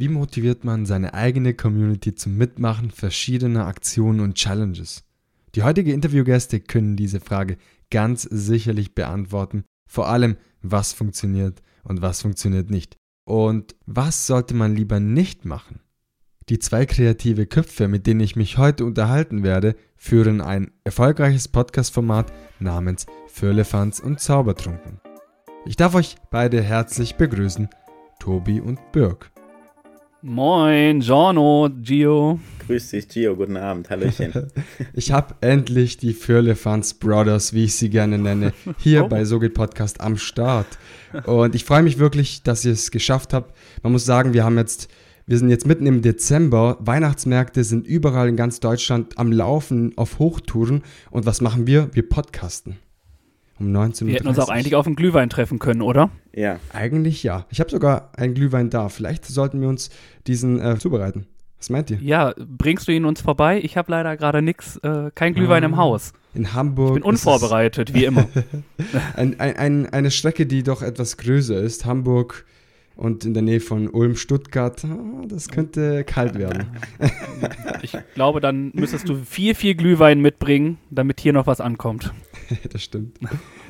Wie motiviert man seine eigene Community zum Mitmachen verschiedener Aktionen und Challenges? Die heutige Interviewgäste können diese Frage ganz sicherlich beantworten. Vor allem, was funktioniert und was funktioniert nicht. Und was sollte man lieber nicht machen? Die zwei kreative Köpfe, mit denen ich mich heute unterhalten werde, führen ein erfolgreiches Podcast-Format namens Firlefanz und Zaubertrunken. Ich darf euch beide herzlich begrüßen, Tobi und Birk. Moin, Giorno, Gio. Grüß dich, Gio, guten Abend, Hallöchen. ich habe endlich die Firlefanz Brothers, wie ich sie gerne nenne, hier oh. bei Sogit Podcast am Start. Und ich freue mich wirklich, dass ihr es geschafft habt. Man muss sagen, wir haben jetzt, wir sind jetzt mitten im Dezember. Weihnachtsmärkte sind überall in ganz Deutschland am Laufen auf Hochtouren. Und was machen wir? Wir podcasten. Um 19 Wir hätten uns auch eigentlich auf einen Glühwein treffen können, oder? Ja. Eigentlich ja. Ich habe sogar einen Glühwein da. Vielleicht sollten wir uns diesen äh, zubereiten. Was meint ihr? Ja, bringst du ihn uns vorbei? Ich habe leider gerade nichts, äh, kein Glühwein ah, im Haus. In Hamburg. Ich bin unvorbereitet, wie immer. ein, ein, ein, eine Strecke, die doch etwas größer ist. Hamburg und in der Nähe von Ulm, Stuttgart. Ah, das könnte kalt werden. ich glaube, dann müsstest du viel, viel Glühwein mitbringen, damit hier noch was ankommt. das stimmt.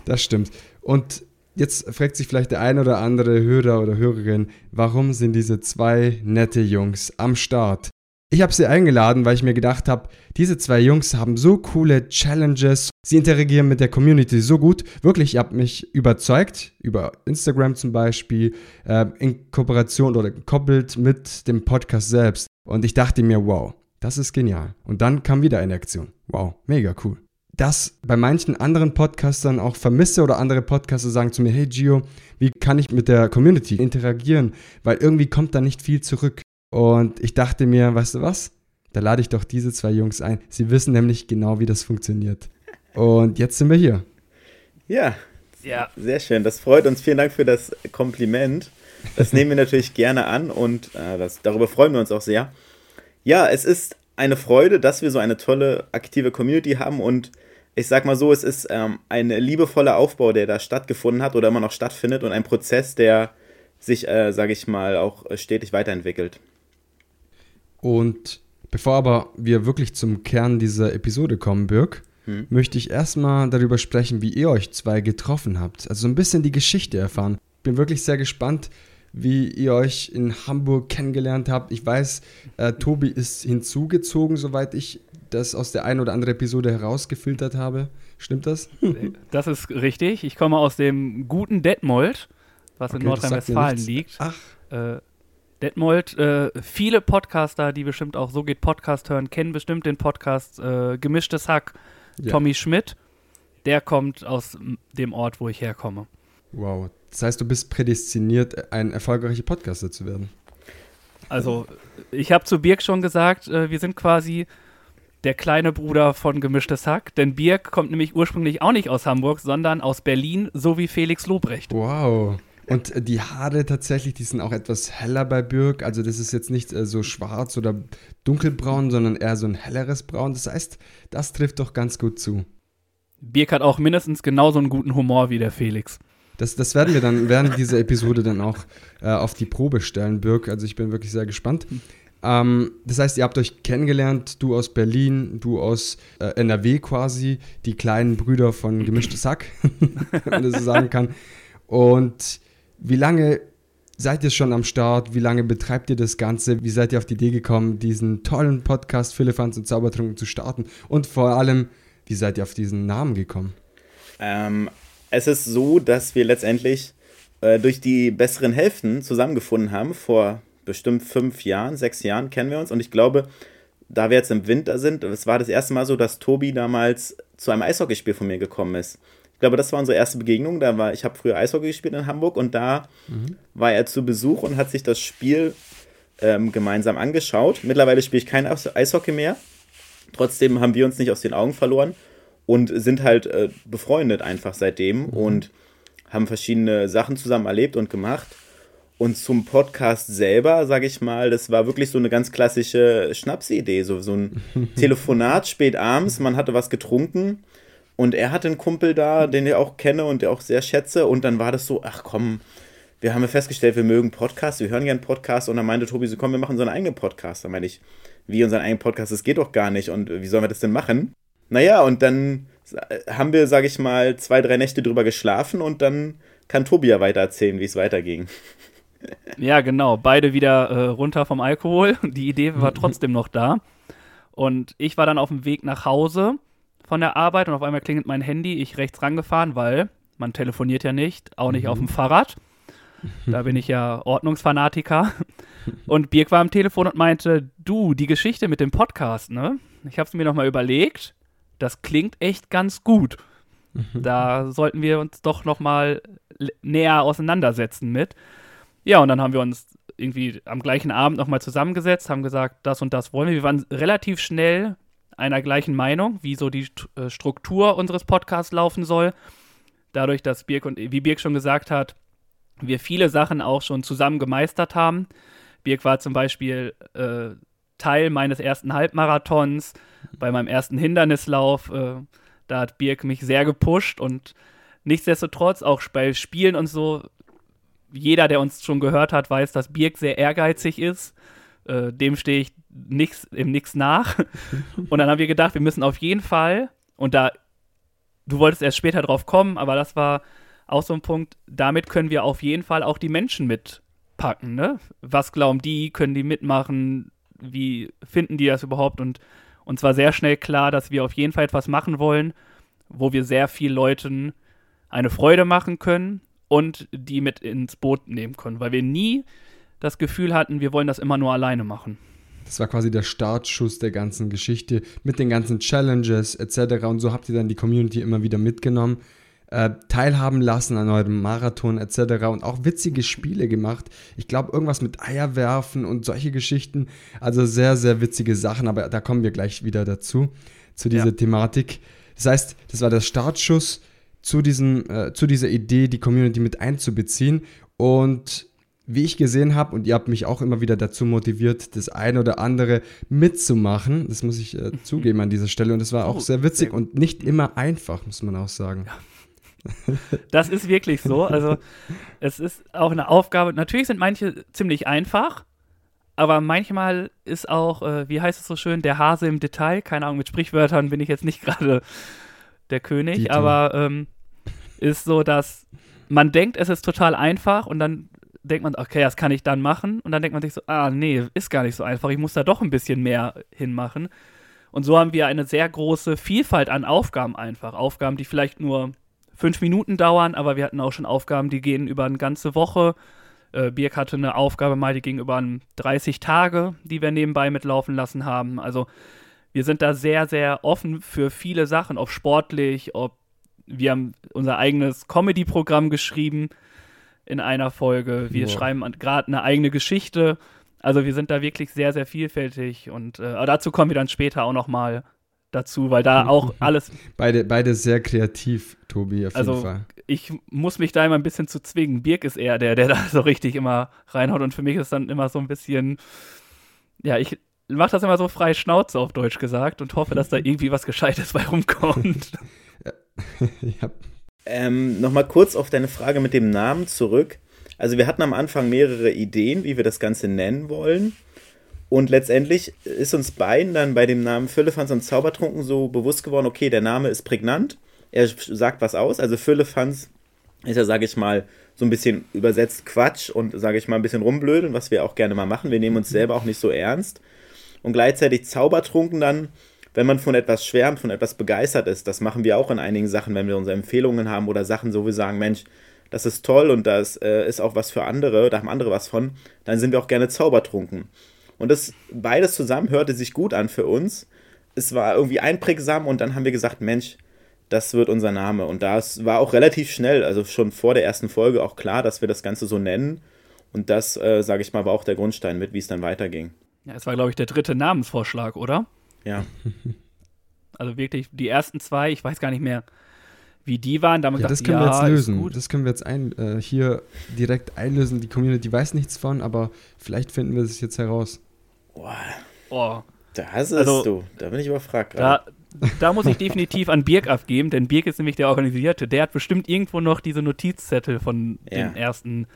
Das stimmt. Und jetzt fragt sich vielleicht der ein oder andere Hörer oder Hörerin, warum sind diese zwei nette Jungs am Start? Ich habe sie eingeladen, weil ich mir gedacht habe, diese zwei Jungs haben so coole Challenges. Sie interagieren mit der Community so gut. Wirklich, ihr habt mich überzeugt, über Instagram zum Beispiel, äh, in Kooperation oder gekoppelt mit dem Podcast selbst. Und ich dachte mir, wow, das ist genial. Und dann kam wieder eine Aktion. Wow, mega cool das bei manchen anderen Podcastern auch vermisse oder andere Podcaster sagen zu mir, hey Gio, wie kann ich mit der Community interagieren? Weil irgendwie kommt da nicht viel zurück. Und ich dachte mir, weißt du was? Da lade ich doch diese zwei Jungs ein. Sie wissen nämlich genau, wie das funktioniert. Und jetzt sind wir hier. Ja, ja. sehr schön. Das freut uns. Vielen Dank für das Kompliment. Das nehmen wir natürlich gerne an und äh, das, darüber freuen wir uns auch sehr. Ja, es ist eine Freude, dass wir so eine tolle, aktive Community haben und ich sag mal so, es ist ähm, ein liebevoller Aufbau, der da stattgefunden hat oder immer noch stattfindet und ein Prozess, der sich, äh, sage ich mal, auch stetig weiterentwickelt. Und bevor aber wir wirklich zum Kern dieser Episode kommen, Birk, hm. möchte ich erstmal darüber sprechen, wie ihr euch zwei getroffen habt. Also so ein bisschen die Geschichte erfahren. Bin wirklich sehr gespannt, wie ihr euch in Hamburg kennengelernt habt. Ich weiß, äh, Tobi ist hinzugezogen, soweit ich das aus der einen oder anderen Episode herausgefiltert habe. Stimmt das? Das ist richtig. Ich komme aus dem guten Detmold, was okay, in Nordrhein-Westfalen liegt. Ach. Äh, Detmold, äh, viele Podcaster, die bestimmt auch So geht Podcast hören, kennen bestimmt den Podcast äh, Gemischtes Hack, ja. Tommy Schmidt. Der kommt aus dem Ort, wo ich herkomme. Wow. Das heißt, du bist prädestiniert, ein erfolgreicher Podcaster zu werden. Also, ich habe zu Birk schon gesagt, äh, wir sind quasi der kleine Bruder von Gemischtes Hack, denn Birk kommt nämlich ursprünglich auch nicht aus Hamburg, sondern aus Berlin, so wie Felix Lobrecht. Wow. Und äh, die Haare tatsächlich, die sind auch etwas heller bei Birk. Also das ist jetzt nicht äh, so schwarz oder dunkelbraun, sondern eher so ein helleres Braun. Das heißt, das trifft doch ganz gut zu. Birk hat auch mindestens genauso einen guten Humor wie der Felix. Das, das werden wir dann während dieser Episode dann auch äh, auf die Probe stellen, Birk. Also ich bin wirklich sehr gespannt. Ähm, das heißt, ihr habt euch kennengelernt, du aus Berlin, du aus äh, NRW quasi, die kleinen Brüder von Gemischtes Sack, wenn man das so sagen kann. Und wie lange seid ihr schon am Start? Wie lange betreibt ihr das Ganze? Wie seid ihr auf die Idee gekommen, diesen tollen Podcast Philippans und Zaubertrunken zu starten? Und vor allem, wie seid ihr auf diesen Namen gekommen? Ähm, es ist so, dass wir letztendlich äh, durch die besseren Hälften zusammengefunden haben vor bestimmt fünf Jahren, sechs Jahren kennen wir uns. Und ich glaube, da wir jetzt im Winter sind, es war das erste Mal so, dass Tobi damals zu einem Eishockeyspiel von mir gekommen ist. Ich glaube, das war unsere erste Begegnung. Da war, ich habe früher Eishockey gespielt in Hamburg und da mhm. war er zu Besuch und hat sich das Spiel ähm, gemeinsam angeschaut. Mittlerweile spiele ich kein Eishockey mehr. Trotzdem haben wir uns nicht aus den Augen verloren und sind halt äh, befreundet einfach seitdem mhm. und haben verschiedene Sachen zusammen erlebt und gemacht. Und zum Podcast selber, sage ich mal, das war wirklich so eine ganz klassische Schnapsidee. So, so ein Telefonat spät abends, man hatte was getrunken und er hatte einen Kumpel da, den ich auch kenne und der auch sehr schätze. Und dann war das so, ach komm, wir haben ja festgestellt, wir mögen Podcasts, wir hören gerne Podcasts und dann meinte Tobi so, komm, wir machen unseren eigenen Podcast. Da meine ich, wie unseren eigenen Podcast, das geht doch gar nicht und wie sollen wir das denn machen? Naja, und dann haben wir, sag ich mal, zwei, drei Nächte drüber geschlafen und dann kann Tobi ja weiter erzählen, wie es weiterging. Ja, genau. Beide wieder äh, runter vom Alkohol. Die Idee war trotzdem noch da. Und ich war dann auf dem Weg nach Hause von der Arbeit und auf einmal klingelt mein Handy. Ich rechts rangefahren, weil man telefoniert ja nicht, auch nicht mhm. auf dem Fahrrad. Da bin ich ja Ordnungsfanatiker. Und Birk war am Telefon und meinte, du, die Geschichte mit dem Podcast, ne? Ich habe es mir nochmal überlegt. Das klingt echt ganz gut. Mhm. Da sollten wir uns doch nochmal näher auseinandersetzen mit. Ja, und dann haben wir uns irgendwie am gleichen Abend nochmal zusammengesetzt, haben gesagt, das und das wollen wir. Wir waren relativ schnell einer gleichen Meinung, wie so die äh, Struktur unseres Podcasts laufen soll. Dadurch, dass Birk und, wie Birk schon gesagt hat, wir viele Sachen auch schon zusammen gemeistert haben. Birk war zum Beispiel äh, Teil meines ersten Halbmarathons, bei meinem ersten Hindernislauf. Äh, da hat Birk mich sehr gepusht und nichtsdestotrotz auch bei Spielen und so, jeder, der uns schon gehört hat, weiß, dass Birk sehr ehrgeizig ist. Äh, dem stehe ich nix, im Nix nach. und dann haben wir gedacht, wir müssen auf jeden Fall, und da, du wolltest erst später drauf kommen, aber das war auch so ein Punkt, damit können wir auf jeden Fall auch die Menschen mitpacken. Ne? Was glauben die? Können die mitmachen? Wie finden die das überhaupt? Und uns war sehr schnell klar, dass wir auf jeden Fall etwas machen wollen, wo wir sehr vielen Leuten eine Freude machen können und die mit ins Boot nehmen können, weil wir nie das Gefühl hatten, wir wollen das immer nur alleine machen. Das war quasi der Startschuss der ganzen Geschichte mit den ganzen Challenges etc. Und so habt ihr dann die Community immer wieder mitgenommen äh, teilhaben lassen an eurem Marathon etc. und auch witzige Spiele gemacht. Ich glaube, irgendwas mit Eier werfen und solche Geschichten. Also sehr, sehr witzige Sachen, aber da kommen wir gleich wieder dazu, zu dieser ja. Thematik. Das heißt, das war der Startschuss zu, diesem, äh, zu dieser Idee, die Community mit einzubeziehen. Und wie ich gesehen habe, und ihr habt mich auch immer wieder dazu motiviert, das eine oder andere mitzumachen. Das muss ich äh, zugeben an dieser Stelle. Und es war auch oh, sehr witzig und nicht immer einfach, muss man auch sagen. Ja. Das ist wirklich so. Also es ist auch eine Aufgabe. Natürlich sind manche ziemlich einfach, aber manchmal ist auch, äh, wie heißt es so schön, der Hase im Detail. Keine Ahnung, mit Sprichwörtern bin ich jetzt nicht gerade der König, Die aber ähm, ist so, dass man denkt, es ist total einfach und dann denkt man, okay, das kann ich dann machen. Und dann denkt man sich so, ah, nee, ist gar nicht so einfach. Ich muss da doch ein bisschen mehr hinmachen. Und so haben wir eine sehr große Vielfalt an Aufgaben einfach. Aufgaben, die vielleicht nur fünf Minuten dauern, aber wir hatten auch schon Aufgaben, die gehen über eine ganze Woche. Äh, Birk hatte eine Aufgabe mal, die ging über 30 Tage, die wir nebenbei mitlaufen lassen haben. Also wir sind da sehr, sehr offen für viele Sachen, ob sportlich, ob wir haben unser eigenes Comedy-Programm geschrieben in einer Folge. Wir ja. schreiben gerade eine eigene Geschichte. Also wir sind da wirklich sehr, sehr vielfältig und äh, dazu kommen wir dann später auch noch mal dazu, weil da auch alles. Beide, beide sehr kreativ, Tobi, auf also, jeden Fall. Ich muss mich da immer ein bisschen zu zwingen. Birk ist eher der, der da so richtig immer reinhaut und für mich ist dann immer so ein bisschen. Ja, ich mache das immer so frei Schnauze auf Deutsch gesagt und hoffe, dass da irgendwie was Gescheites bei rumkommt. ja. Ähm, Nochmal kurz auf deine Frage mit dem Namen zurück. Also, wir hatten am Anfang mehrere Ideen, wie wir das Ganze nennen wollen. Und letztendlich ist uns beiden dann bei dem Namen Füllefanz und Zaubertrunken so bewusst geworden, okay, der Name ist prägnant, er sagt was aus. Also Füllefanz ist ja, sage ich mal, so ein bisschen übersetzt Quatsch und, sage ich mal, ein bisschen rumblödeln, was wir auch gerne mal machen. Wir nehmen uns selber auch nicht so ernst. Und gleichzeitig Zaubertrunken dann, wenn man von etwas schwärmt, von etwas begeistert ist. Das machen wir auch in einigen Sachen, wenn wir unsere Empfehlungen haben oder Sachen, so wir sagen, Mensch, das ist toll und das äh, ist auch was für andere, da haben andere was von, dann sind wir auch gerne zaubertrunken. Und das beides zusammen hörte sich gut an für uns. Es war irgendwie einprägsam und dann haben wir gesagt, Mensch, das wird unser Name. Und das war auch relativ schnell, also schon vor der ersten Folge auch klar, dass wir das Ganze so nennen. Und das, äh, sage ich mal, war auch der Grundstein mit, wie es dann weiterging. Ja, es war, glaube ich, der dritte Namensvorschlag, oder? Ja. Also wirklich, die ersten zwei, ich weiß gar nicht mehr, wie die waren. Da ja, das können ja, wir jetzt lösen. Das können wir jetzt ein, äh, hier direkt einlösen. Die Community weiß nichts von, aber vielleicht finden wir es jetzt heraus. Boah. Oh. Das ist also, du. Da bin ich überfragt gerade. Da, da muss ich definitiv an Birk abgeben, denn Birk ist nämlich der Organisierte. Der hat bestimmt irgendwo noch diese Notizzettel von ja. den ersten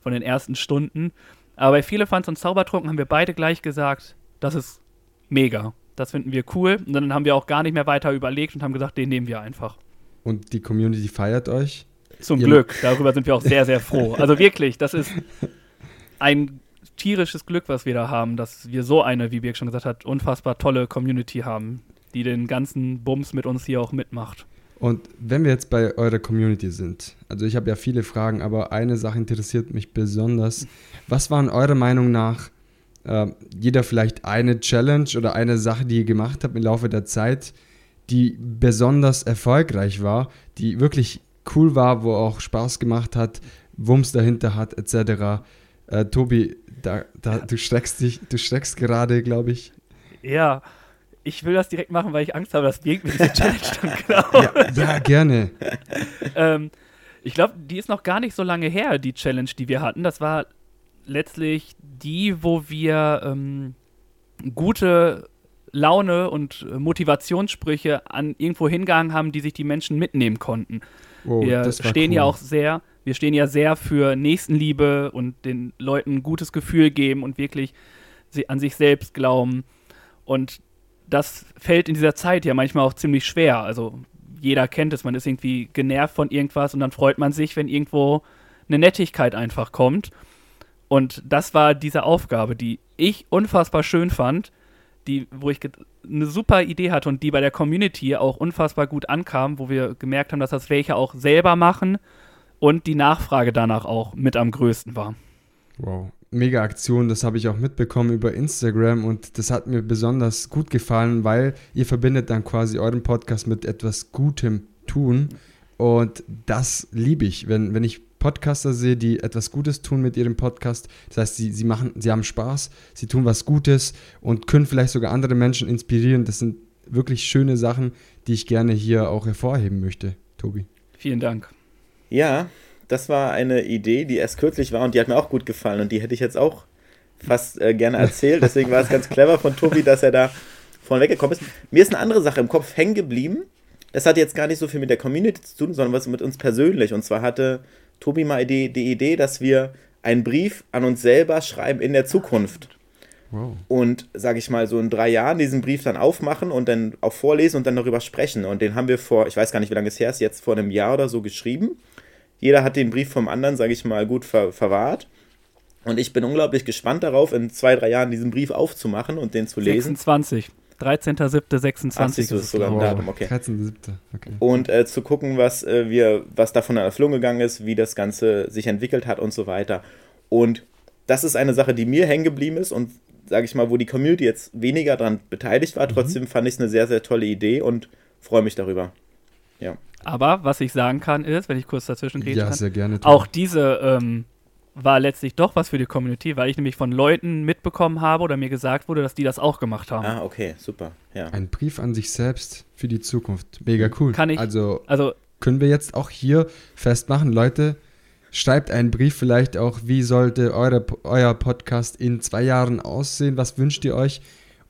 von den ersten Stunden. Aber bei Viele Fans und Zaubertrunken haben wir beide gleich gesagt, das ist mega. Das finden wir cool. Und dann haben wir auch gar nicht mehr weiter überlegt und haben gesagt, den nehmen wir einfach. Und die Community feiert euch? Zum Ihr Glück. Darüber sind wir auch sehr, sehr froh. Also wirklich, das ist ein tierisches Glück, was wir da haben, dass wir so eine, wie Birk schon gesagt hat, unfassbar tolle Community haben, die den ganzen Bums mit uns hier auch mitmacht. Und wenn wir jetzt bei eurer Community sind, also ich habe ja viele Fragen, aber eine Sache interessiert mich besonders. Was waren eurer Meinung nach äh, jeder vielleicht eine Challenge oder eine Sache, die ihr gemacht habt im Laufe der Zeit, die besonders erfolgreich war, die wirklich cool war, wo auch Spaß gemacht hat, Wumms dahinter hat, etc. Äh, Tobi, da, da, du streckst dich, du streckst gerade, glaube ich. Ja, ich will das direkt machen, weil ich Angst habe, dass mir diese Challenge dann klaut. Ja, ja, gerne. ähm, ich glaube, die ist noch gar nicht so lange her, die Challenge, die wir hatten. Das war letztlich die, wo wir ähm, gute Laune und Motivationssprüche an irgendwo hingegangen haben, die sich die Menschen mitnehmen konnten. Oh, wir stehen cool. ja auch sehr, wir stehen ja sehr für Nächstenliebe und den Leuten ein gutes Gefühl geben und wirklich an sich selbst glauben. Und das fällt in dieser Zeit ja manchmal auch ziemlich schwer. Also jeder kennt es, man ist irgendwie genervt von irgendwas und dann freut man sich, wenn irgendwo eine Nettigkeit einfach kommt. Und das war diese Aufgabe, die ich unfassbar schön fand, die, wo ich eine super Idee hatte und die bei der Community auch unfassbar gut ankam, wo wir gemerkt haben, dass das welche auch selber machen und die Nachfrage danach auch mit am größten war. Wow, mega Aktion, das habe ich auch mitbekommen über Instagram und das hat mir besonders gut gefallen, weil ihr verbindet dann quasi euren Podcast mit etwas Gutem tun. Und das liebe ich, wenn, wenn ich Podcaster sehe, die etwas Gutes tun mit ihrem Podcast. Das heißt, sie, sie machen, sie haben Spaß, sie tun was Gutes und können vielleicht sogar andere Menschen inspirieren. Das sind wirklich schöne Sachen, die ich gerne hier auch hervorheben möchte, Tobi. Vielen Dank. Ja, das war eine Idee, die erst kürzlich war und die hat mir auch gut gefallen und die hätte ich jetzt auch fast äh, gerne erzählt. Deswegen war es ganz clever von Tobi, dass er da vorne weggekommen ist. Mir ist eine andere Sache im Kopf hängen geblieben. Das hat jetzt gar nicht so viel mit der Community zu tun, sondern was mit uns persönlich. Und zwar hatte Tobi mal die, die Idee, dass wir einen Brief an uns selber schreiben in der Zukunft. Wow. Und, sage ich mal, so in drei Jahren diesen Brief dann aufmachen und dann auch vorlesen und dann darüber sprechen. Und den haben wir vor, ich weiß gar nicht, wie lange es her ist, jetzt vor einem Jahr oder so geschrieben. Jeder hat den Brief vom anderen, sage ich mal, gut ver verwahrt. Und ich bin unglaublich gespannt darauf, in zwei, drei Jahren diesen Brief aufzumachen und den zu lesen. 26. 13.07.26 Ach, ist sogar ein Datum, okay. 13.07. Okay. Und äh, zu gucken, was äh, wir, was davon an Erfüllung gegangen ist, wie das Ganze sich entwickelt hat und so weiter. Und das ist eine Sache, die mir hängen geblieben ist und sage ich mal, wo die Community jetzt weniger daran beteiligt war. Mhm. Trotzdem fand ich es eine sehr, sehr tolle Idee und freue mich darüber. Ja. Aber was ich sagen kann ist, wenn ich kurz dazwischen reden ja, kann, auch diese ähm, war letztlich doch was für die Community, weil ich nämlich von Leuten mitbekommen habe oder mir gesagt wurde, dass die das auch gemacht haben. Ah, okay, super. Ja. Ein Brief an sich selbst für die Zukunft. Mega cool. Kann ich. Also, also können wir jetzt auch hier festmachen, Leute, schreibt einen Brief vielleicht auch, wie sollte eure, euer Podcast in zwei Jahren aussehen, was wünscht ihr euch?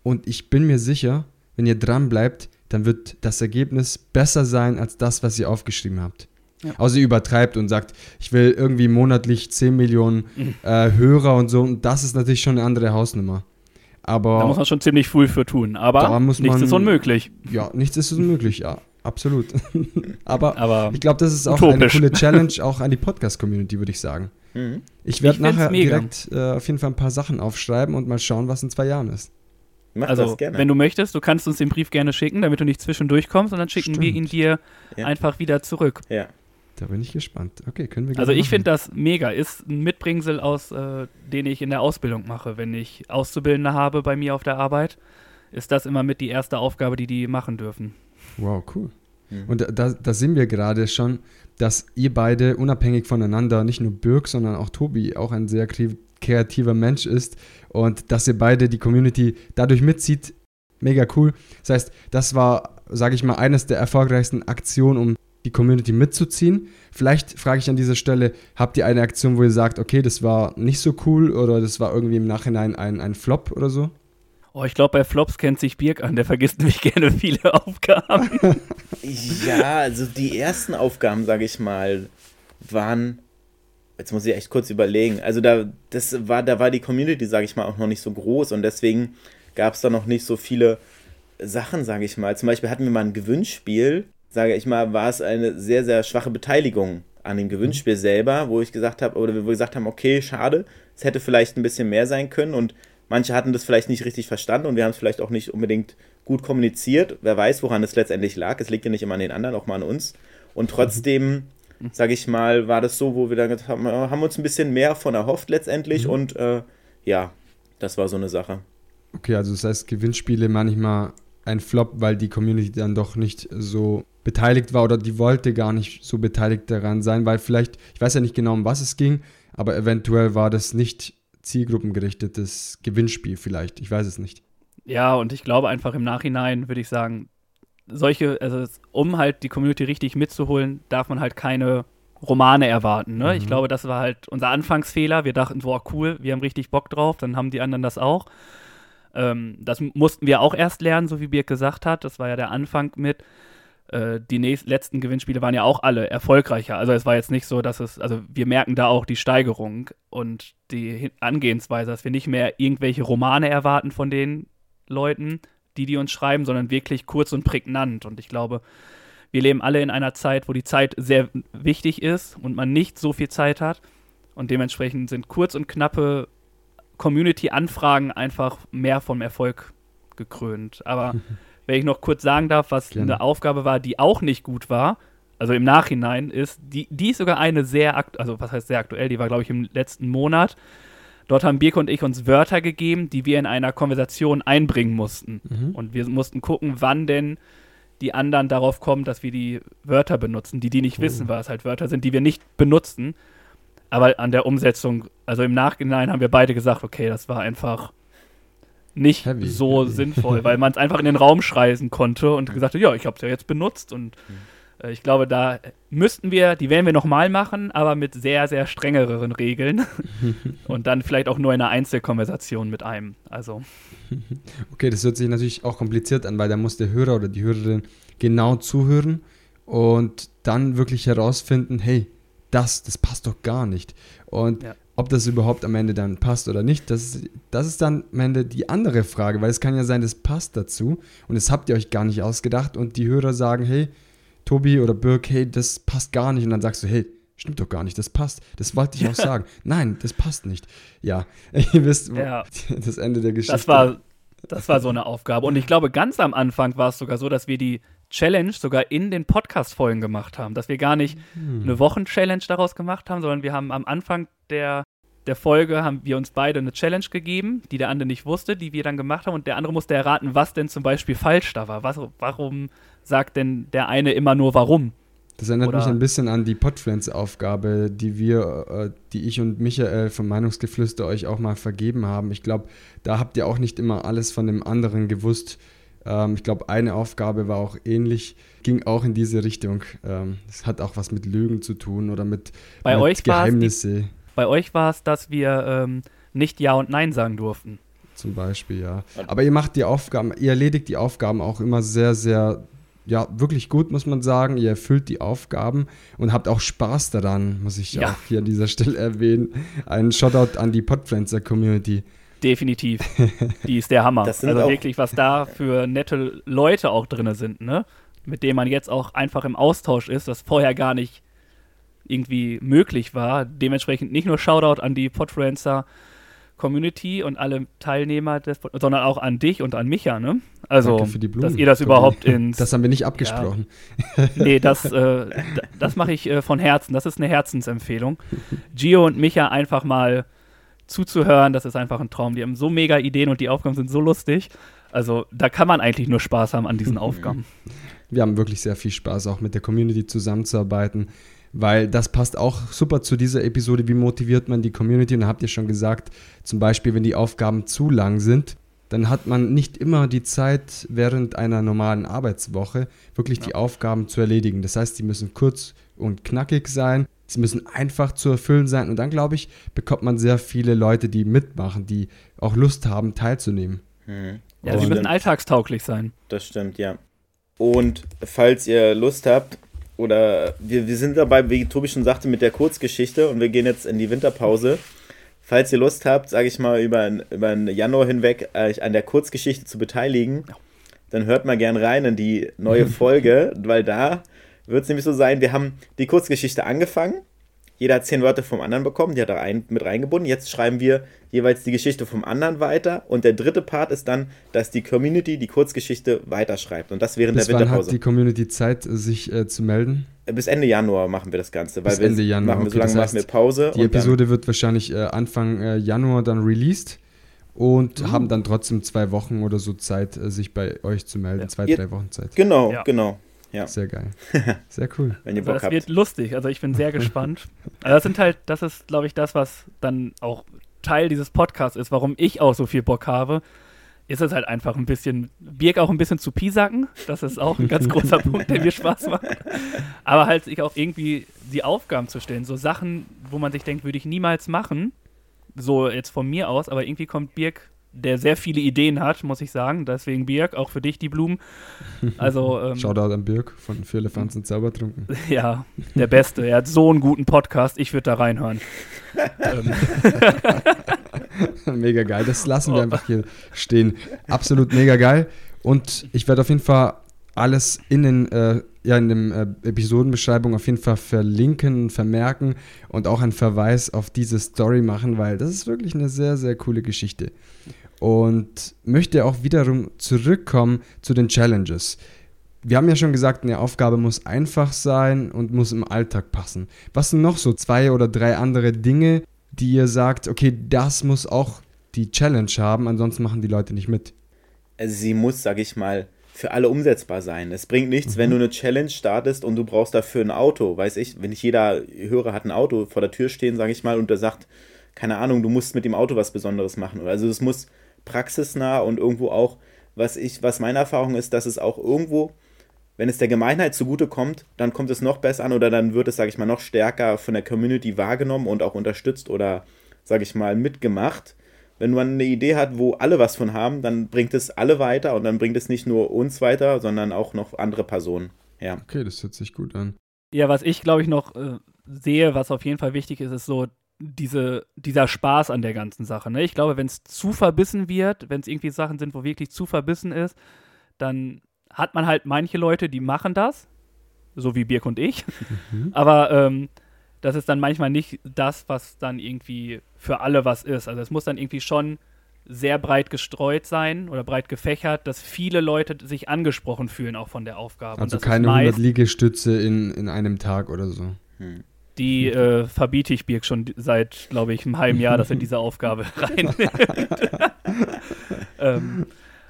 Und ich bin mir sicher, wenn ihr dran bleibt, dann wird das Ergebnis besser sein als das, was ihr aufgeschrieben habt. Ja. Außer ihr übertreibt und sagt, ich will irgendwie monatlich 10 Millionen mhm. äh, Hörer und so. Und das ist natürlich schon eine andere Hausnummer. Aber da muss man schon ziemlich viel für tun. Aber nichts man, ist unmöglich. Ja, nichts ist unmöglich, ja. Absolut. aber, aber, ich glaube, das ist auch utopisch. eine coole Challenge, auch an die Podcast-Community, würde ich sagen. Mhm. Ich werde nachher direkt äh, auf jeden Fall ein paar Sachen aufschreiben und mal schauen, was in zwei Jahren ist. Mach also, wenn du möchtest, du kannst uns den Brief gerne schicken, damit du nicht zwischendurch kommst und dann schicken Stimmt. wir ihn dir ja. einfach wieder zurück. Ja. Da bin ich gespannt. Okay, können wir Also ich finde das mega. Ist ein Mitbringsel aus, äh, den ich in der Ausbildung mache. Wenn ich Auszubildende habe bei mir auf der Arbeit, ist das immer mit die erste Aufgabe, die die machen dürfen. Wow, cool. Mhm. Und da, da sind wir gerade schon, dass ihr beide unabhängig voneinander, nicht nur Birk, sondern auch Tobi, auch ein sehr kreativer Mensch ist und dass ihr beide die Community dadurch mitzieht, mega cool. Das heißt, das war, sage ich mal, eines der erfolgreichsten Aktionen, um die Community mitzuziehen. Vielleicht frage ich an dieser Stelle, habt ihr eine Aktion, wo ihr sagt, okay, das war nicht so cool oder das war irgendwie im Nachhinein ein, ein Flop oder so? Oh, ich glaube, bei Flops kennt sich Birk an, der vergisst nämlich gerne viele Aufgaben. ja, also die ersten Aufgaben, sage ich mal, waren jetzt muss ich echt kurz überlegen. Also da, das war, da war die Community, sage ich mal, auch noch nicht so groß und deswegen gab es da noch nicht so viele Sachen, sage ich mal. Zum Beispiel hatten wir mal ein Gewinnspiel, sage ich mal, war es eine sehr, sehr schwache Beteiligung an dem Gewinnspiel selber, wo ich gesagt habe, oder wir gesagt haben, okay, schade, es hätte vielleicht ein bisschen mehr sein können und manche hatten das vielleicht nicht richtig verstanden und wir haben es vielleicht auch nicht unbedingt gut kommuniziert. Wer weiß, woran es letztendlich lag. Es liegt ja nicht immer an den anderen, auch mal an uns. Und trotzdem, sage ich mal, war das so, wo wir dann gesagt haben, haben uns ein bisschen mehr von erhofft letztendlich mhm. und äh, ja, das war so eine Sache. Okay, also das heißt, Gewinnspiele manchmal ein Flop, weil die Community dann doch nicht so beteiligt war oder die wollte gar nicht so beteiligt daran sein, weil vielleicht, ich weiß ja nicht genau, um was es ging, aber eventuell war das nicht zielgruppengerichtetes Gewinnspiel vielleicht, ich weiß es nicht. Ja, und ich glaube einfach im Nachhinein würde ich sagen, solche, also um halt die Community richtig mitzuholen, darf man halt keine Romane erwarten. Ne? Mhm. Ich glaube, das war halt unser Anfangsfehler. Wir dachten, boah, cool, wir haben richtig Bock drauf, dann haben die anderen das auch. Ähm, das mussten wir auch erst lernen, so wie Birk gesagt hat. Das war ja der Anfang mit. Äh, die nächsten, letzten Gewinnspiele waren ja auch alle erfolgreicher. Also es war jetzt nicht so, dass es, also wir merken da auch die Steigerung und die Angehensweise, dass wir nicht mehr irgendwelche Romane erwarten von den Leuten, die die uns schreiben, sondern wirklich kurz und prägnant. Und ich glaube, wir leben alle in einer Zeit, wo die Zeit sehr wichtig ist und man nicht so viel Zeit hat. Und dementsprechend sind kurz und knappe Community-Anfragen einfach mehr vom Erfolg gekrönt. Aber wenn ich noch kurz sagen darf, was Gerne. eine Aufgabe war, die auch nicht gut war, also im Nachhinein ist, die, die ist sogar eine sehr, also was heißt sehr aktuell, die war, glaube ich, im letzten Monat. Dort haben Birke und ich uns Wörter gegeben, die wir in einer Konversation einbringen mussten. Mhm. Und wir mussten gucken, wann denn die anderen darauf kommen, dass wir die Wörter benutzen, die die nicht oh. wissen, was halt Wörter sind, die wir nicht benutzen. Aber an der Umsetzung, also im Nachhinein haben wir beide gesagt, okay, das war einfach nicht heavy, so heavy. sinnvoll, weil man es einfach in den Raum schreien konnte und gesagt hat, ja, ich habe es ja jetzt benutzt und. Äh, ich glaube, da müssten wir, die werden wir nochmal machen, aber mit sehr, sehr strengeren Regeln. und dann vielleicht auch nur in einer Einzelkonversation mit einem. Also. Okay, das hört sich natürlich auch kompliziert an, weil da muss der Hörer oder die Hörerin genau zuhören und dann wirklich herausfinden, hey, das, das passt doch gar nicht. Und ja. Ob das überhaupt am Ende dann passt oder nicht, das, das ist dann am Ende die andere Frage, weil es kann ja sein, das passt dazu und das habt ihr euch gar nicht ausgedacht und die Hörer sagen, hey, Tobi oder Birk, hey, das passt gar nicht. Und dann sagst du, hey, stimmt doch gar nicht, das passt. Das wollte ich auch sagen. Nein, das passt nicht. Ja, ihr wisst ja. das Ende der Geschichte. Das war, das war so eine Aufgabe. Und ich glaube, ganz am Anfang war es sogar so, dass wir die Challenge sogar in den Podcast-Folgen gemacht haben. Dass wir gar nicht hm. eine Wochen-Challenge daraus gemacht haben, sondern wir haben am Anfang der, der Folge haben wir uns beide eine Challenge gegeben, die der andere nicht wusste, die wir dann gemacht haben. Und der andere musste erraten, was denn zum Beispiel falsch da war. Was, warum sagt denn der eine immer nur warum? Das erinnert Oder mich ein bisschen an die Podfriends-Aufgabe, die wir, äh, die ich und Michael vom Meinungsgeflüster euch auch mal vergeben haben. Ich glaube, da habt ihr auch nicht immer alles von dem anderen gewusst. Ähm, ich glaube, eine Aufgabe war auch ähnlich, ging auch in diese Richtung. Ähm, das hat auch was mit Lügen zu tun oder mit, bei mit euch Geheimnisse. Die, bei euch war es, dass wir ähm, nicht Ja und Nein sagen durften. Zum Beispiel, ja. Aber ihr macht die Aufgaben, ihr erledigt die Aufgaben auch immer sehr, sehr ja, wirklich gut, muss man sagen. Ihr erfüllt die Aufgaben und habt auch Spaß daran, muss ich ja. auch hier an dieser Stelle erwähnen. Ein Shoutout an die Podfluencer Community. Definitiv. Die ist der Hammer. also wirklich, was da für nette Leute auch drin sind, ne? Mit denen man jetzt auch einfach im Austausch ist, was vorher gar nicht irgendwie möglich war. Dementsprechend nicht nur Shoutout an die Podfluencer, Community und alle Teilnehmer, des, sondern auch an dich und an Micha, ne? Also, Blumen, dass ihr das überhaupt ins. Das haben wir nicht abgesprochen. Ja, nee, das, äh, das mache ich äh, von Herzen. Das ist eine Herzensempfehlung. Gio und Micha einfach mal zuzuhören, das ist einfach ein Traum. Die haben so mega Ideen und die Aufgaben sind so lustig. Also, da kann man eigentlich nur Spaß haben an diesen Aufgaben. Wir haben wirklich sehr viel Spaß, auch mit der Community zusammenzuarbeiten weil das passt auch super zu dieser Episode. Wie motiviert man die Community? Und da habt ihr schon gesagt, zum Beispiel, wenn die Aufgaben zu lang sind, dann hat man nicht immer die Zeit, während einer normalen Arbeitswoche wirklich ja. die Aufgaben zu erledigen. Das heißt, die müssen kurz und knackig sein. Sie müssen einfach zu erfüllen sein. Und dann, glaube ich, bekommt man sehr viele Leute, die mitmachen, die auch Lust haben, teilzunehmen. Mhm. Ja, sie müssen alltagstauglich sein. Das stimmt, ja. Und falls ihr Lust habt, oder wir, wir sind dabei, wie Tobi schon sagte, mit der Kurzgeschichte und wir gehen jetzt in die Winterpause. Falls ihr Lust habt, sage ich mal, über, über den Januar hinweg äh, an der Kurzgeschichte zu beteiligen, dann hört mal gern rein in die neue Folge, weil da wird es nämlich so sein, wir haben die Kurzgeschichte angefangen jeder hat zehn Wörter vom anderen bekommen, die hat er ein, mit reingebunden. Jetzt schreiben wir jeweils die Geschichte vom anderen weiter. Und der dritte Part ist dann, dass die Community die Kurzgeschichte weiterschreibt. Und das während Bis der Winterpause. Wann hat die Community Zeit, sich äh, zu melden? Bis Ende Januar machen wir das Ganze. Weil Bis Ende Januar. Machen wir, so lange machen wir Pause. Die Episode wird wahrscheinlich äh, Anfang äh, Januar dann released und mhm. haben dann trotzdem zwei Wochen oder so Zeit, äh, sich bei euch zu melden. Ja. Zwei, drei Wochen Zeit. Genau, ja. genau. Ja. Sehr geil. Sehr cool. Wenn ihr Bock also das habt. wird lustig. Also ich bin sehr gespannt. Also das sind halt, das ist, glaube ich, das, was dann auch Teil dieses Podcasts ist, warum ich auch so viel Bock habe. Ist es halt einfach ein bisschen, Birk auch ein bisschen zu piesacken. Das ist auch ein ganz großer Punkt, der mir Spaß macht. Aber halt sich auch irgendwie die Aufgaben zu stellen. So Sachen, wo man sich denkt, würde ich niemals machen. So jetzt von mir aus, aber irgendwie kommt Birk der sehr viele Ideen hat, muss ich sagen. Deswegen Birk, auch für dich die Blumen. Also, ähm, Shoutout an Birk von Für Elefanten und Zaubertrunken. Ja, der Beste. Er hat so einen guten Podcast, ich würde da reinhören. Ähm. mega geil, das lassen wir oh. einfach hier stehen. Absolut mega geil. Und ich werde auf jeden Fall alles in den äh, ja in der äh, Episodenbeschreibung auf jeden Fall verlinken, vermerken und auch einen Verweis auf diese Story machen, weil das ist wirklich eine sehr, sehr coole Geschichte und möchte auch wiederum zurückkommen zu den Challenges. Wir haben ja schon gesagt, eine Aufgabe muss einfach sein und muss im Alltag passen. Was sind noch so zwei oder drei andere Dinge, die ihr sagt, okay, das muss auch die Challenge haben, ansonsten machen die Leute nicht mit? Also sie muss, sag ich mal, für alle umsetzbar sein. Es bringt nichts, mhm. wenn du eine Challenge startest und du brauchst dafür ein Auto. Weiß ich, wenn nicht jeder Hörer hat ein Auto vor der Tür stehen, sage ich mal, und der sagt, keine Ahnung, du musst mit dem Auto was Besonderes machen. Also es muss praxisnah und irgendwo auch, was ich, was meine Erfahrung ist, dass es auch irgendwo, wenn es der Gemeinheit zugutekommt, dann kommt es noch besser an oder dann wird es, sage ich mal, noch stärker von der Community wahrgenommen und auch unterstützt oder, sage ich mal, mitgemacht. Wenn man eine Idee hat, wo alle was von haben, dann bringt es alle weiter und dann bringt es nicht nur uns weiter, sondern auch noch andere Personen. Ja. Okay, das hört sich gut an. Ja, was ich glaube ich noch äh, sehe, was auf jeden Fall wichtig ist, ist so diese, dieser Spaß an der ganzen Sache. Ne? Ich glaube, wenn es zu verbissen wird, wenn es irgendwie Sachen sind, wo wirklich zu verbissen ist, dann hat man halt manche Leute, die machen das, so wie Birk und ich. Mhm. Aber ähm, das ist dann manchmal nicht das, was dann irgendwie für alle was ist. Also es muss dann irgendwie schon sehr breit gestreut sein oder breit gefächert, dass viele Leute sich angesprochen fühlen auch von der Aufgabe. Also keine 100 Liegestütze in, in einem Tag oder so. Hm. Die äh, verbiete ich Birk schon seit, glaube ich, einem halben Jahr, dass er diese Aufgabe reinnimmt. ähm,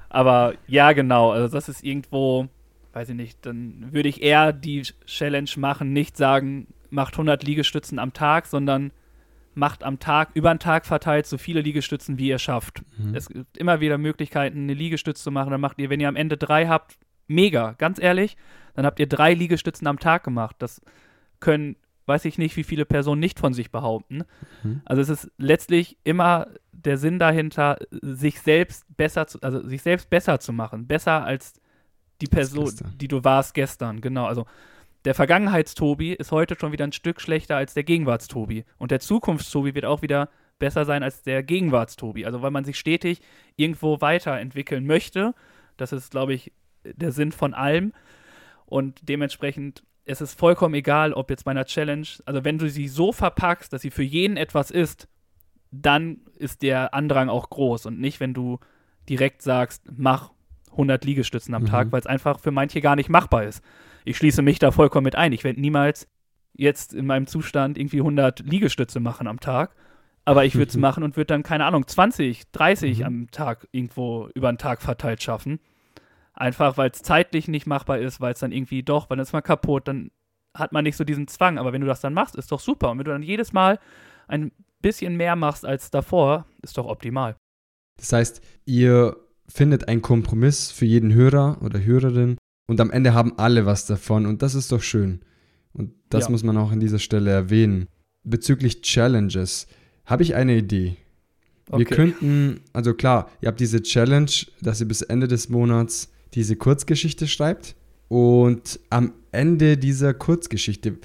aber ja, genau. Also das ist irgendwo, weiß ich nicht, dann würde ich eher die Challenge machen, nicht sagen, macht 100 Liegestützen am Tag, sondern macht am Tag, über den Tag verteilt, so viele Liegestützen, wie ihr schafft. Mhm. Es gibt immer wieder Möglichkeiten, eine Liegestütze zu machen. Dann macht ihr, wenn ihr am Ende drei habt, mega, ganz ehrlich, dann habt ihr drei Liegestützen am Tag gemacht. Das können weiß ich nicht, wie viele Personen nicht von sich behaupten. Mhm. Also es ist letztlich immer der Sinn dahinter, sich selbst besser zu, also sich selbst besser zu machen, besser als die Person, die du warst gestern. Genau, also der Vergangenheitstobi ist heute schon wieder ein Stück schlechter als der Gegenwartstobi und der Zukunftstobi wird auch wieder besser sein als der Gegenwartstobi. Also weil man sich stetig irgendwo weiterentwickeln möchte. Das ist, glaube ich, der Sinn von allem. Und dementsprechend es ist vollkommen egal, ob jetzt bei einer Challenge, also wenn du sie so verpackst, dass sie für jeden etwas ist, dann ist der Andrang auch groß und nicht, wenn du direkt sagst, mach 100 Liegestützen am mhm. Tag, weil es einfach für manche gar nicht machbar ist. Ich schließe mich da vollkommen mit ein. Ich werde niemals jetzt in meinem Zustand irgendwie 100 Liegestütze machen am Tag, aber ich würde es machen und würde dann, keine Ahnung, 20, 30 mhm. am Tag irgendwo über den Tag verteilt schaffen. Einfach weil es zeitlich nicht machbar ist, weil es dann irgendwie doch, weil dann ist mal kaputt, dann hat man nicht so diesen Zwang. Aber wenn du das dann machst, ist doch super. Und wenn du dann jedes Mal ein bisschen mehr machst als davor, ist doch optimal. Das heißt, ihr findet einen Kompromiss für jeden Hörer oder Hörerin und am Ende haben alle was davon und das ist doch schön. Und das ja. muss man auch an dieser Stelle erwähnen. Bezüglich Challenges habe ich eine Idee. Okay. Wir könnten, also klar, ihr habt diese Challenge, dass ihr bis Ende des Monats diese Kurzgeschichte schreibt. Und am Ende dieser Kurzgeschichte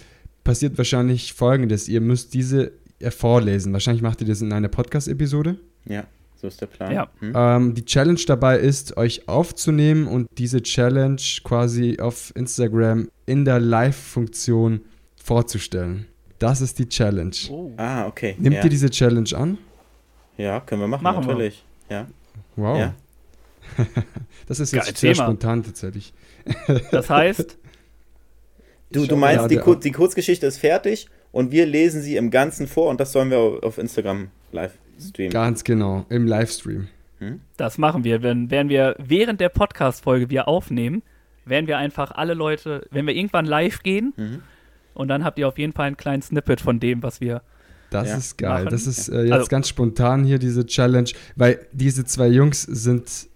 passiert wahrscheinlich folgendes: Ihr müsst diese vorlesen. Wahrscheinlich macht ihr das in einer Podcast-Episode. Ja, so ist der Plan. Ja. Hm? Ähm, die Challenge dabei ist, euch aufzunehmen und diese Challenge quasi auf Instagram in der Live-Funktion vorzustellen. Das ist die Challenge. Oh. Ah, okay. Nimmt ja. ihr diese Challenge an? Ja, können wir machen, Machen wir. natürlich. Ja. Wow. Ja. das ist Geil, jetzt sehr Thema. spontan tatsächlich. Das heißt, Du, du meinst, gerade die, Kur die Kurzgeschichte ist fertig und wir lesen sie im Ganzen vor und das sollen wir au- auf Instagram live streamen. Ganz genau, im Livestream. das machen wir. Wenn, werden wir während der Podcast-Folge wir aufnehmen, werden wir einfach alle Leute, wenn wir irgendwann live gehen, Mhm. und dann habt ihr auf jeden Fall einen kleinen Snippet von dem, was wir. Das Ja. ist geil. Machen. Das ist äh, jetzt Also- ganz spontan hier diese Challenge, weil diese zwei Jungs sind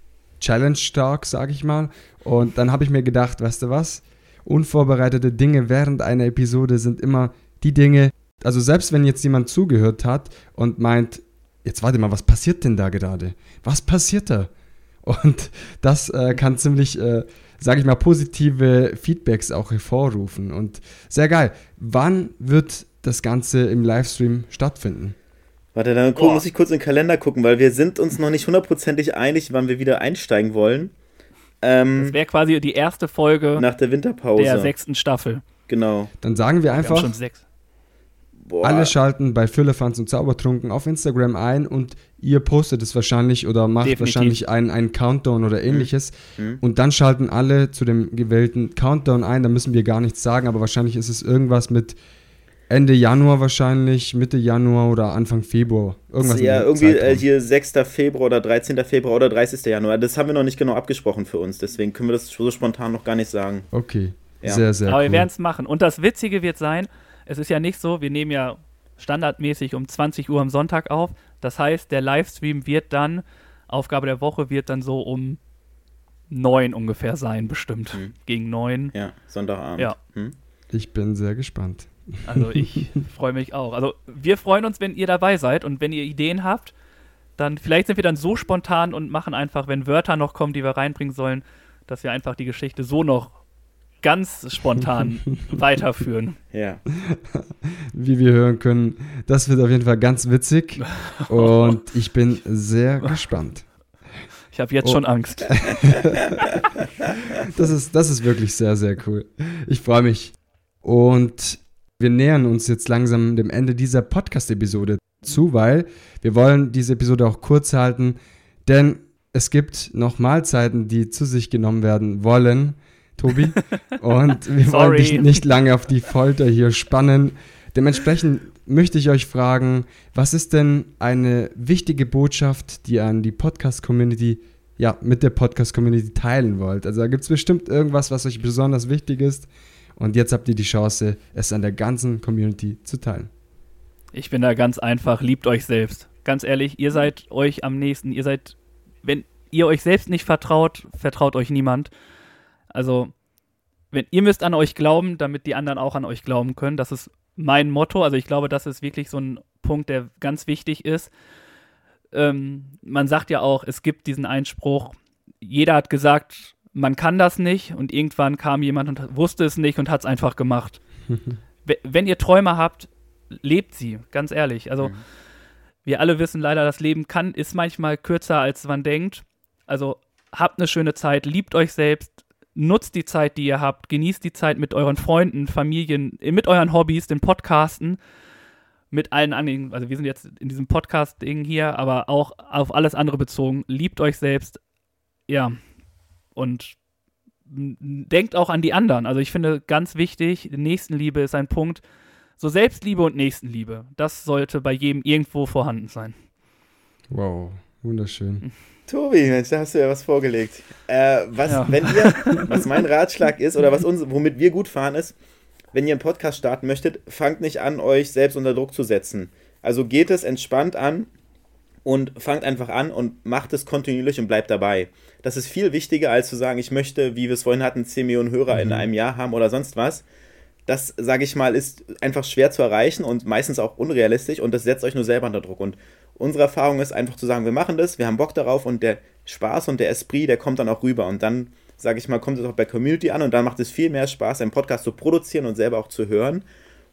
challenge-stark, sag ich mal. Und dann habe ich mir gedacht, weißt du was? Unvorbereitete Dinge während einer Episode sind immer die Dinge, also selbst wenn jetzt jemand zugehört hat und meint, jetzt warte mal, was passiert denn da gerade? Was passiert da? Und das äh, kann ziemlich, äh, sage ich mal, positive Feedbacks auch hervorrufen. Und sehr geil. Wann wird das Ganze im Livestream stattfinden? Warte, dann gu- Boah. muss ich kurz in den Kalender gucken, weil wir sind uns noch nicht hundertprozentig einig, wann wir wieder einsteigen wollen. Ähm, Das wäre quasi die erste Folge nach der Winterpause. der sechsten Staffel. Genau. Dann sagen wir Wir haben einfach, schon sechs. Boah. alle schalten bei Füllefanz und Zaubertrunken auf Instagram ein und ihr postet es wahrscheinlich oder macht Definitiv. wahrscheinlich einen, einen Countdown oder ähnliches. Mhm. Und dann schalten alle zu dem gewählten Countdown ein. Da müssen wir gar nichts sagen, aber wahrscheinlich ist es irgendwas mit Ende Januar wahrscheinlich, Mitte Januar oder Anfang Februar. Irgendwas ja, irgendwie äh, Zeitraum. hier 6. Februar oder 13. Februar oder 30. Januar. Das haben wir noch nicht genau abgesprochen für uns, deswegen können wir das so spontan noch gar nicht sagen. Okay, Ja. sehr, sehr Aber wir cool. werden es machen. Und das Witzige wird sein, es ist ja nicht so, wir nehmen ja standardmäßig um 20 Uhr am Sonntag auf. Das heißt, der Livestream wird dann, Aufgabe der Woche wird dann so um 9 ungefähr sein, bestimmt. Mhm. Gegen 9. Ja, Sonntagabend. Ja. Hm? Ich bin sehr gespannt. Also ich freue mich auch. Also wir freuen uns, wenn ihr dabei seid und wenn ihr Ideen habt, dann vielleicht sind wir dann so spontan und machen einfach, wenn Wörter noch kommen, die wir reinbringen sollen, dass wir einfach die Geschichte so noch ganz spontan weiterführen. Ja. Wie wir hören können, das wird auf jeden Fall ganz witzig und ich bin sehr gespannt. Ich habe jetzt Oh. schon Angst. Das ist, das ist wirklich sehr, sehr cool. Ich freue mich. Und wir nähern uns jetzt langsam dem Ende dieser Podcast-Episode zu, weil wir wollen diese Episode auch kurz halten, denn es gibt noch Mahlzeiten, die zu sich genommen werden wollen, Tobi. Und wir wollen dich nicht lange auf die Folter hier spannen. Dementsprechend möchte ich euch fragen, was ist denn eine wichtige Botschaft, die ihr an die Podcast-Community, ja, mit der Podcast-Community teilen wollt? Also da gibt es bestimmt irgendwas, was euch besonders wichtig ist. Und jetzt habt ihr die Chance, es an der ganzen Community zu teilen. Ich bin da ganz einfach, liebt euch selbst. Ganz ehrlich, ihr seid euch am nächsten. Ihr seid, wenn ihr euch selbst nicht vertraut, vertraut euch niemand. Also, wenn ihr müsst an euch glauben, damit die anderen auch an euch glauben können. Das ist mein Motto. Also ich glaube, das ist wirklich so ein Punkt, der ganz wichtig ist. Ähm, man sagt ja auch, es gibt diesen Einspruch, jeder hat gesagt, man kann das nicht und irgendwann kam jemand und wusste es nicht und hat es einfach gemacht. We- Wenn ihr Träume habt, lebt sie, ganz ehrlich. Also Mhm. wir alle wissen leider, das Leben kann, ist manchmal kürzer, als man denkt. Also habt eine schöne Zeit, liebt euch selbst, nutzt die Zeit, die ihr habt, genießt die Zeit mit euren Freunden, Familien, äh, mit euren Hobbys, den Podcasten, mit allen anderen. Also wir sind jetzt in diesem Podcast-Ding hier, aber auch auf alles andere bezogen. Liebt euch selbst, ja. Und denkt auch an die anderen. Also ich finde ganz wichtig, Nächstenliebe ist ein Punkt. So Selbstliebe und Nächstenliebe, das sollte bei jedem irgendwo vorhanden sein. Wow, wunderschön. Tobi, Mensch, da hast du ja was vorgelegt. Äh, was, Ja. wenn ihr, was mein Ratschlag ist oder was uns, womit wir gut fahren ist, wenn ihr einen Podcast starten möchtet, fangt nicht an, euch selbst unter Druck zu setzen. Also geht es entspannt an und fangt einfach an und macht es kontinuierlich und bleibt dabei. Das ist viel wichtiger, als zu sagen, ich möchte, wie wir es vorhin hatten, 10 Millionen Hörer in einem Jahr haben oder sonst was. Das, sage ich mal, ist einfach schwer zu erreichen und meistens auch unrealistisch und das setzt euch nur selber unter Druck. Und unsere Erfahrung ist einfach zu sagen, wir machen das, wir haben Bock darauf und der Spaß und der Esprit, der kommt dann auch rüber und dann sage ich mal, kommt es auch bei Community an und dann macht es viel mehr Spaß, einen Podcast zu produzieren und selber auch zu hören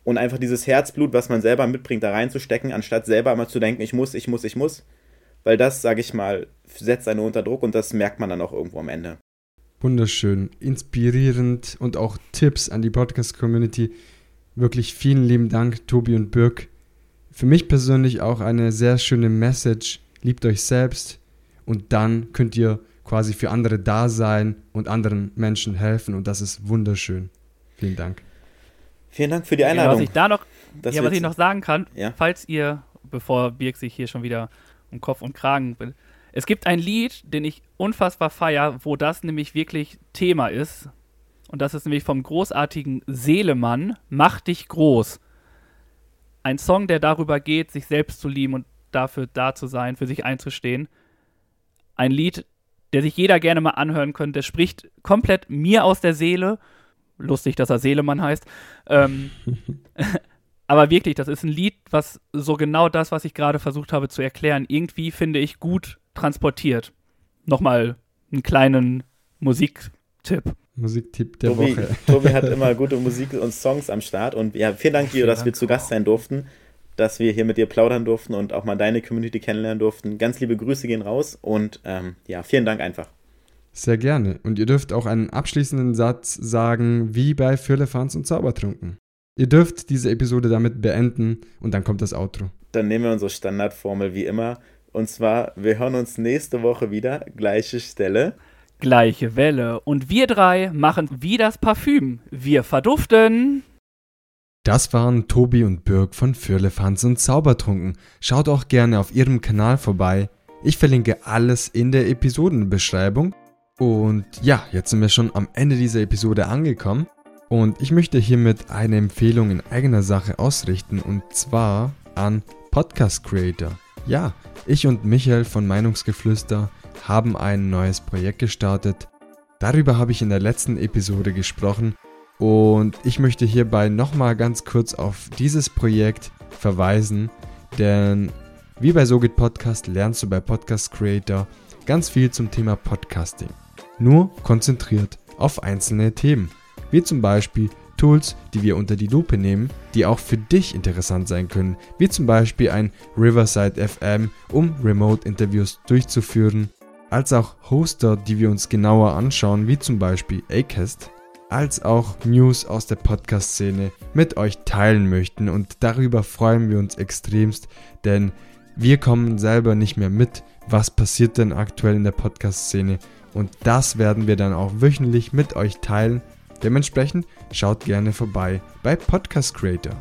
und einfach dieses Herzblut, was man selber mitbringt, da reinzustecken, anstatt selber immer zu denken, ich muss, ich muss, ich muss. Weil das, sage ich mal, setzt einen unter Druck und das merkt man dann auch irgendwo am Ende. Wunderschön, inspirierend und auch Tipps an die Podcast-Community. Wirklich vielen lieben Dank, Tobi und Birk. Für mich persönlich auch eine sehr schöne Message. Liebt euch selbst und dann könnt ihr quasi für andere da sein und anderen Menschen helfen und das ist wunderschön. Vielen Dank. Vielen Dank für die Einladung. Ja, was ich da noch, ja, was ich noch sagen kann, ja? falls ihr, bevor Birk sich hier schon wieder um Kopf und Kragen will, es gibt ein Lied, den ich unfassbar feier, wo das nämlich wirklich Thema ist. Und das ist nämlich vom großartigen Seelemann, Mach dich groß. Ein Song, der darüber geht, sich selbst zu lieben und dafür da zu sein, für sich einzustehen. Ein Lied, der sich jeder gerne mal anhören könnte. Der spricht komplett mir aus der Seele. Lustig, dass er Seelemann heißt. Ähm, aber wirklich, das ist ein Lied, was so genau das, was ich gerade versucht habe zu erklären, irgendwie finde ich gut transportiert. Nochmal einen kleinen Musiktipp. Musiktipp der Tobi, Woche. Tobi hat immer gute Musik und Songs am Start. Und ja, vielen Dank, Gio, dass wir zu Gast sein durften, dass wir hier mit dir plaudern durften und auch mal deine Community kennenlernen durften. Ganz liebe Grüße gehen raus und ähm, ja, vielen Dank einfach. Sehr gerne. Und ihr dürft auch einen abschließenden Satz sagen, wie bei Firlefanz und Zaubertrunken. Ihr dürft diese Episode damit beenden und dann kommt das Outro. Dann nehmen wir unsere Standardformel wie immer. Und zwar, wir hören uns nächste Woche wieder, gleiche Stelle. Gleiche Welle. Und wir drei machen wie das Parfüm. Wir verduften. Das waren Tobi und Birg von Firlefanz und Zaubertrunken. Schaut auch gerne auf ihrem Kanal vorbei. Ich verlinke alles in der Episodenbeschreibung. Und ja, jetzt sind wir schon am Ende dieser Episode angekommen. Und ich möchte hiermit eine Empfehlung in eigener Sache ausrichten und zwar an Podcast Creator. Ja, ich und Michael von Meinungsgeflüster haben ein neues Projekt gestartet. Darüber habe ich in der letzten Episode gesprochen und ich möchte hierbei nochmal ganz kurz auf dieses Projekt verweisen, denn wie bei SoGit Podcast lernst du bei Podcast Creator ganz viel zum Thema Podcasting. Nur konzentriert auf einzelne Themen, wie zum Beispiel Tools, die wir unter die Lupe nehmen, die auch für dich interessant sein können, wie zum Beispiel ein Riverside FM, um Remote-Interviews durchzuführen, als auch Hoster, die wir uns genauer anschauen, wie zum Beispiel Acast, als auch News aus der Podcast-Szene mit euch teilen möchten. Und darüber freuen wir uns extremst, denn wir kommen selber nicht mehr mit, was passiert denn aktuell in der Podcast-Szene und das werden wir dann auch wöchentlich mit euch teilen Dementsprechend schaut gerne vorbei bei Podcast Creator.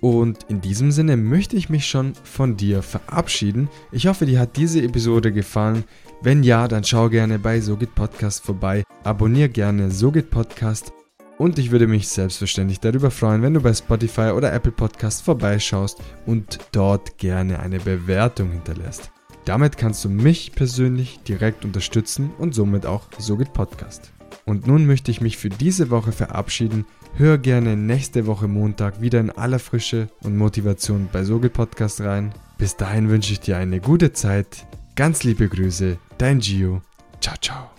Und in diesem Sinne möchte ich mich schon von dir verabschieden. Ich hoffe, dir hat diese Episode gefallen. Wenn ja, dann schau gerne bei Sogit Podcast vorbei. Abonnier gerne Sogit Podcast. Und ich würde mich selbstverständlich darüber freuen, wenn du bei Spotify oder Apple Podcast vorbeischaust und dort gerne eine Bewertung hinterlässt. Damit kannst du mich persönlich direkt unterstützen und somit auch Sogit Podcast. Und nun möchte ich mich für diese Woche verabschieden. Hör gerne nächste Woche Montag wieder in aller Frische und Motivation bei Sogel Podcast rein. Bis dahin wünsche ich dir eine gute Zeit. Ganz liebe Grüße, dein Gio. Ciao, ciao.